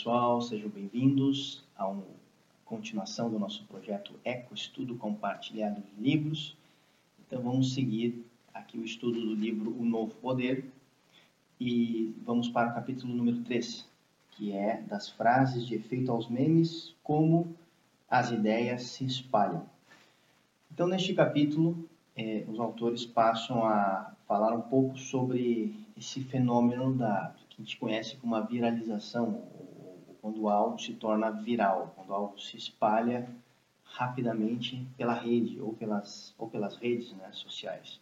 pessoal, sejam bem-vindos a uma continuação do nosso projeto Eco Estudo Compartilhado de Livros. Então vamos seguir aqui o estudo do livro O Novo Poder e vamos para o capítulo número 3, que é das frases de efeito aos memes, como as ideias se espalham. Então neste capítulo eh, os autores passam a falar um pouco sobre esse fenômeno da que a gente conhece como a viralização, quando algo se torna viral, quando algo se espalha rapidamente pela rede ou pelas, ou pelas redes né, sociais.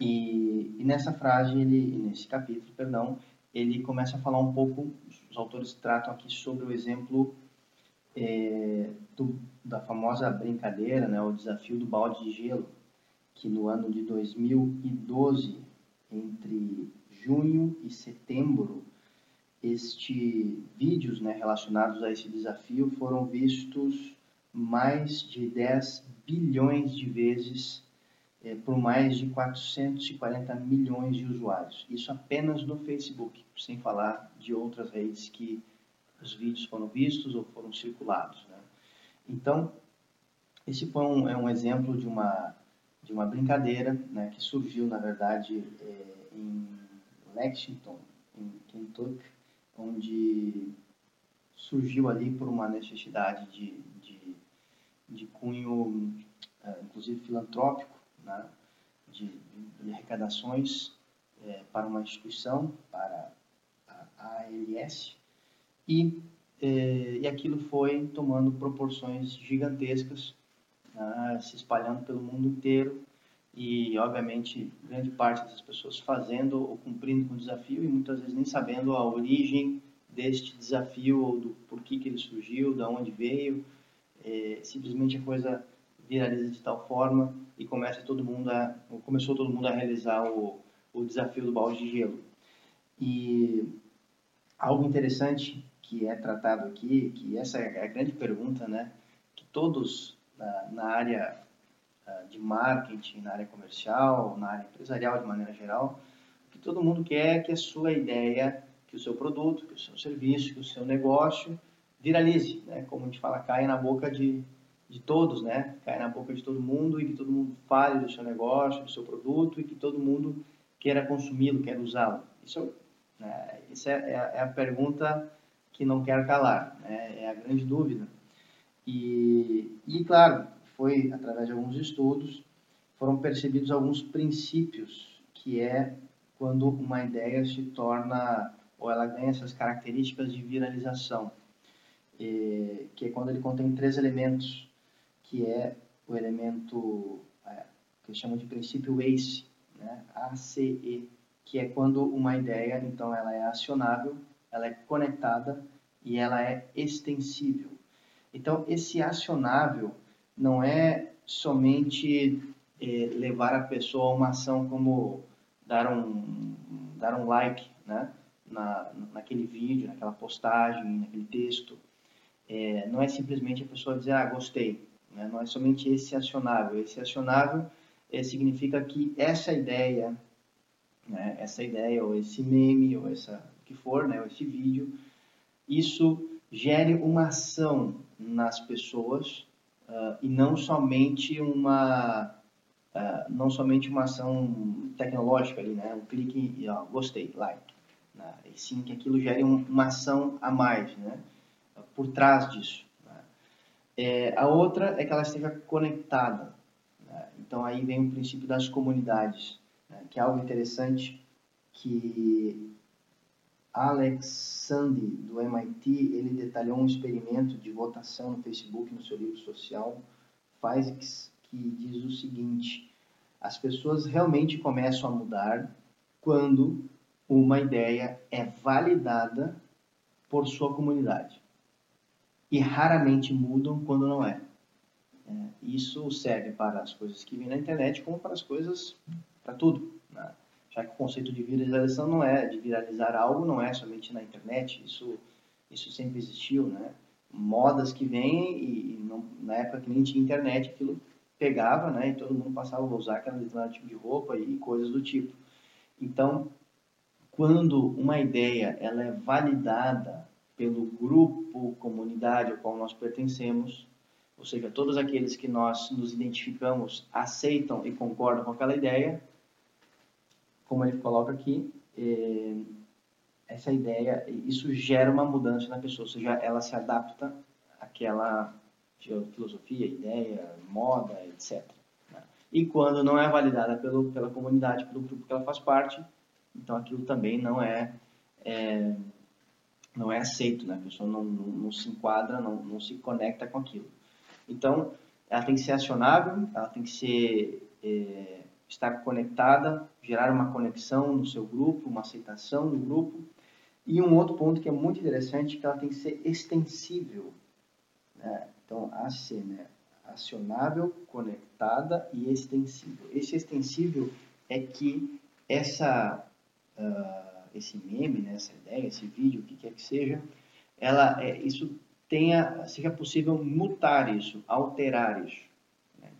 E, e, nessa frase, ele, nesse capítulo, perdão, ele começa a falar um pouco, os autores tratam aqui sobre o exemplo é, do, da famosa brincadeira, né, o desafio do balde de gelo, que no ano de 2012, entre junho e setembro, este vídeos né, relacionados a esse desafio foram vistos mais de 10 bilhões de vezes é, por mais de 440 milhões de usuários. Isso apenas no Facebook, sem falar de outras redes que os vídeos foram vistos ou foram circulados. Né? Então, esse foi um, é um exemplo de uma, de uma brincadeira né, que surgiu, na verdade, é, em Lexington, em Kentucky, onde surgiu ali por uma necessidade de, de, de cunho, é, inclusive filantrópico, né, de, de, arrecadações é, para uma instituição, para a ALS, e, é, e aquilo foi tomando proporções gigantescas, né, se espalhando pelo mundo inteiro, e obviamente grande parte das pessoas fazendo ou cumprindo com o desafio e muitas vezes nem sabendo a origem deste desafio ou do porquê que ele surgiu, de onde veio, é, simplesmente a coisa viraliza de tal forma e começa todo mundo a começou todo mundo a realizar o, o desafio do balde de gelo. E algo interessante que é tratado aqui que essa é a grande pergunta né que todos na, na área de marketing, na área comercial, na área empresarial de maneira geral, que todo mundo quer é que a sua ideia, que o seu produto, que o seu serviço, que o seu negócio viralize, né? Como a gente fala, caia na boca de, de todos, né? Caia na boca de todo mundo e que todo mundo fale do seu negócio, do seu produto e que todo mundo queira consumi-lo, queira usá-lo. Isso, né? É, é, é, a pergunta que não quero calar, né? é a grande dúvida. E, e claro, foi através de alguns estudos, foram percebidos alguns princípios, que é quando uma ideia se torna, ou ela ganha essas características de viralização, e, que é quando ele contém três elementos, que é o elemento é, que chamam de princípio ACE, né? ACE, que é quando uma ideia, então, ela é acionável, ela é conectada e ela é extensível. Então, esse acionável não é somente é, levar a pessoa a uma ação como dar um, dar um like né, na, naquele vídeo, naquela postagem, naquele texto. É, não é simplesmente a pessoa dizer, ah, gostei. Né? Não é somente esse acionável. Esse acionável é, significa que essa ideia, né, essa ideia, ou esse meme, ou essa que for, né, ou esse vídeo, isso gere uma ação nas pessoas uh, e não somente uma uh, não somente uma ação tecnológica ali, né? Um clique e ó, gostei, like, né? e sim que aquilo gere um, uma ação a mais, né? Por trás disso. Né? É, a outra é que ela esteja conectada. Né? Então aí vem o princípio das comunidades, né? que é algo interessante que Alex Sandy, do MIT, ele detalhou um experimento de votação no Facebook, no seu livro social, Physics, que diz o seguinte, as pessoas realmente começam a mudar quando uma ideia é validada por sua comunidade. E raramente mudam quando não é. é isso serve para as coisas que vêm na internet como para as coisas, para tudo. Já que o conceito de viralização não é de viralizar algo, não é somente na internet, isso isso sempre existiu, né? Modas que vêm e, não, na época que nem tinha internet, aquilo pegava, né? E todo mundo passava a usar aquele tipo de roupa e coisas do tipo. Então, quando uma ideia ela é validada pelo grupo, comunidade ao qual nós pertencemos, ou seja, todos aqueles que nós nos identificamos aceitam e concordam com aquela ideia, como ele coloca aqui, é, essa ideia, isso gera uma mudança na pessoa, ou seja, ela se adapta àquela filosofia, ideia, moda, etc. Né? E quando não é validada pelo, pela comunidade, pelo grupo que ela faz parte, então aquilo também não é, é não é aceito, né? a pessoa não, não, não se enquadra, não, não se conecta com aquilo. Então, ela tem que ser acionável, ela tem que ser é, estar conectada, gerar uma conexão no seu grupo, uma aceitação no grupo. E um outro ponto que é muito interessante, que ela tem que ser extensível. Né? Então, AC, né? acionável, conectada e extensível. Esse extensível é que essa, uh, esse meme, né? essa ideia, esse vídeo, o que quer que seja, ela, é, isso tenha, seja possível mutar isso, alterar isso.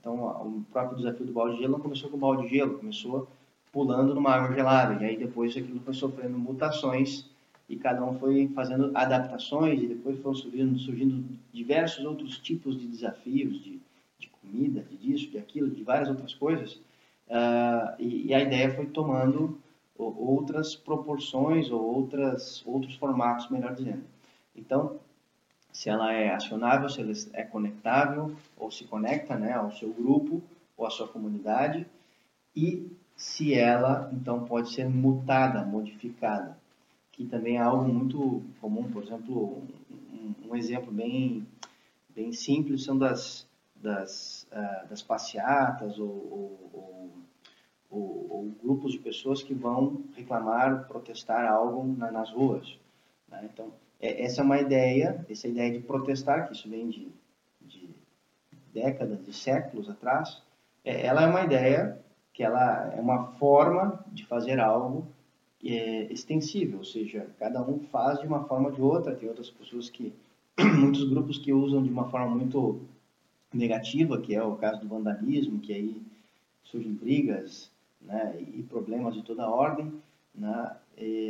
Então, o próprio desafio do balde de gelo não começou com balde de gelo, começou pulando numa água gelada. E aí depois aquilo foi sofrendo mutações e cada um foi fazendo adaptações e depois foram surgindo, surgindo diversos outros tipos de desafios, de, de comida, de disso, de aquilo, de várias outras coisas. Uh, e, e, a ideia foi tomando outras proporções ou outras, outros formatos, melhor dizendo. Então, se ela é acionável, se ela é conectável ou se conecta né, ao seu grupo ou à sua comunidade e se ela então pode ser mutada, modificada, que também é algo muito comum. Por exemplo, um, um exemplo bem bem simples são das das, uh, das passeatas ou, ou, ou, ou, grupos de pessoas que vão reclamar, protestar algo na, nas ruas. Né? Então essa é uma ideia, essa ideia de protestar, que isso vem de, de décadas, de séculos atrás, é, ela é uma ideia que ela é uma forma de fazer algo é, extensível, ou seja, cada um faz de uma forma ou de outra. Tem outras pessoas que, muitos grupos que usam de uma forma muito negativa, que é o caso do vandalismo, que aí surgem brigas né, e problemas de toda ordem, né,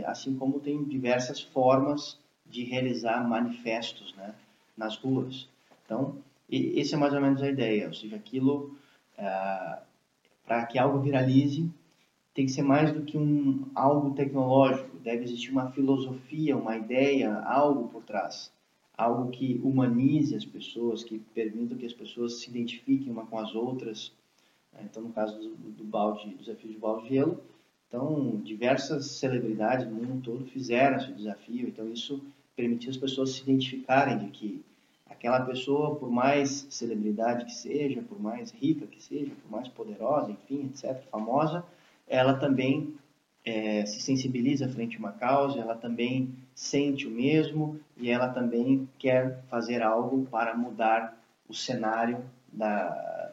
assim como tem diversas formas de realizar manifestos né, nas ruas. Então, esse é mais ou menos a ideia, ou seja, aquilo, é, para que algo viralize, tem que ser mais do que um algo tecnológico, deve existir uma filosofia, uma ideia, algo por trás, algo que humanize as pessoas, que permita que as pessoas se identifiquem uma com as outras. Né. Então, no caso do, do balde, do desafio de balde de gelo, então, diversas celebridades do mundo todo fizeram esse desafio, então isso permitiu as pessoas se identificarem de que aquela pessoa, por mais celebridade que seja, por mais rica que seja, por mais poderosa, enfim, etc., famosa, ela também é, se sensibiliza frente a uma causa, ela também sente o mesmo e ela também quer fazer algo para mudar o cenário da,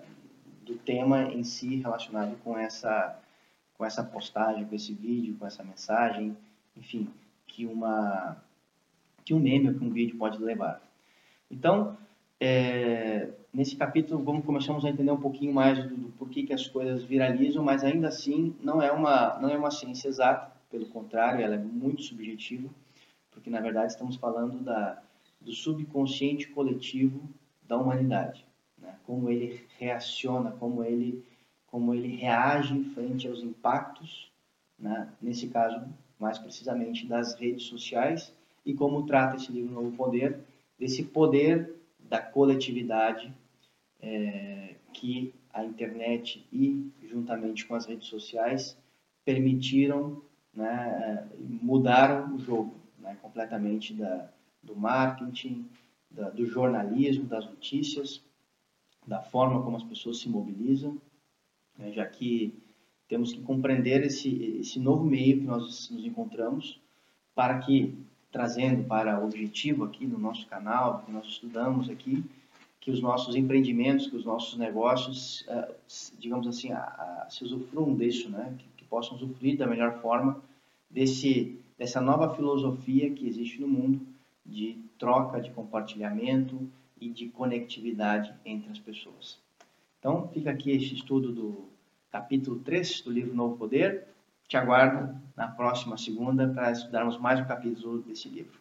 do tema em si relacionado com essa com essa postagem, com esse vídeo, com essa mensagem, enfim, que uma que um meme ou que um vídeo pode levar. Então, é, nesse capítulo, vamos começamos a entender um pouquinho mais do, do, porquê que as coisas viralizam, mas ainda assim não é uma não é uma ciência exata, pelo contrário, ela é muito subjetiva, porque na verdade estamos falando da do subconsciente coletivo da humanidade, né? como ele reaciona, como ele como ele reage frente aos impactos, né, nesse caso, mais precisamente das redes sociais, e como trata esse livro Novo Poder, desse poder da coletividade é, que a internet e, juntamente com as redes sociais, permitiram, né, mudaram o jogo né, completamente da, do marketing, da, do jornalismo, das notícias, da forma como as pessoas se mobilizam né, já que temos que compreender esse, esse novo meio que nós nos encontramos para que, trazendo para o objetivo aqui no nosso canal, que nós estudamos aqui, que os nossos empreendimentos, que os nossos negócios, uh, digamos assim, se usufruam disso, né? Que, que, possam usufruir da melhor forma desse, dessa nova filosofia que existe no mundo de troca, de compartilhamento e de conectividade entre as pessoas. Então, fica aqui este estudo do capítulo 3 do livro Novo Poder. Te aguardo na próxima segunda para estudarmos mais um capítulo desse livro.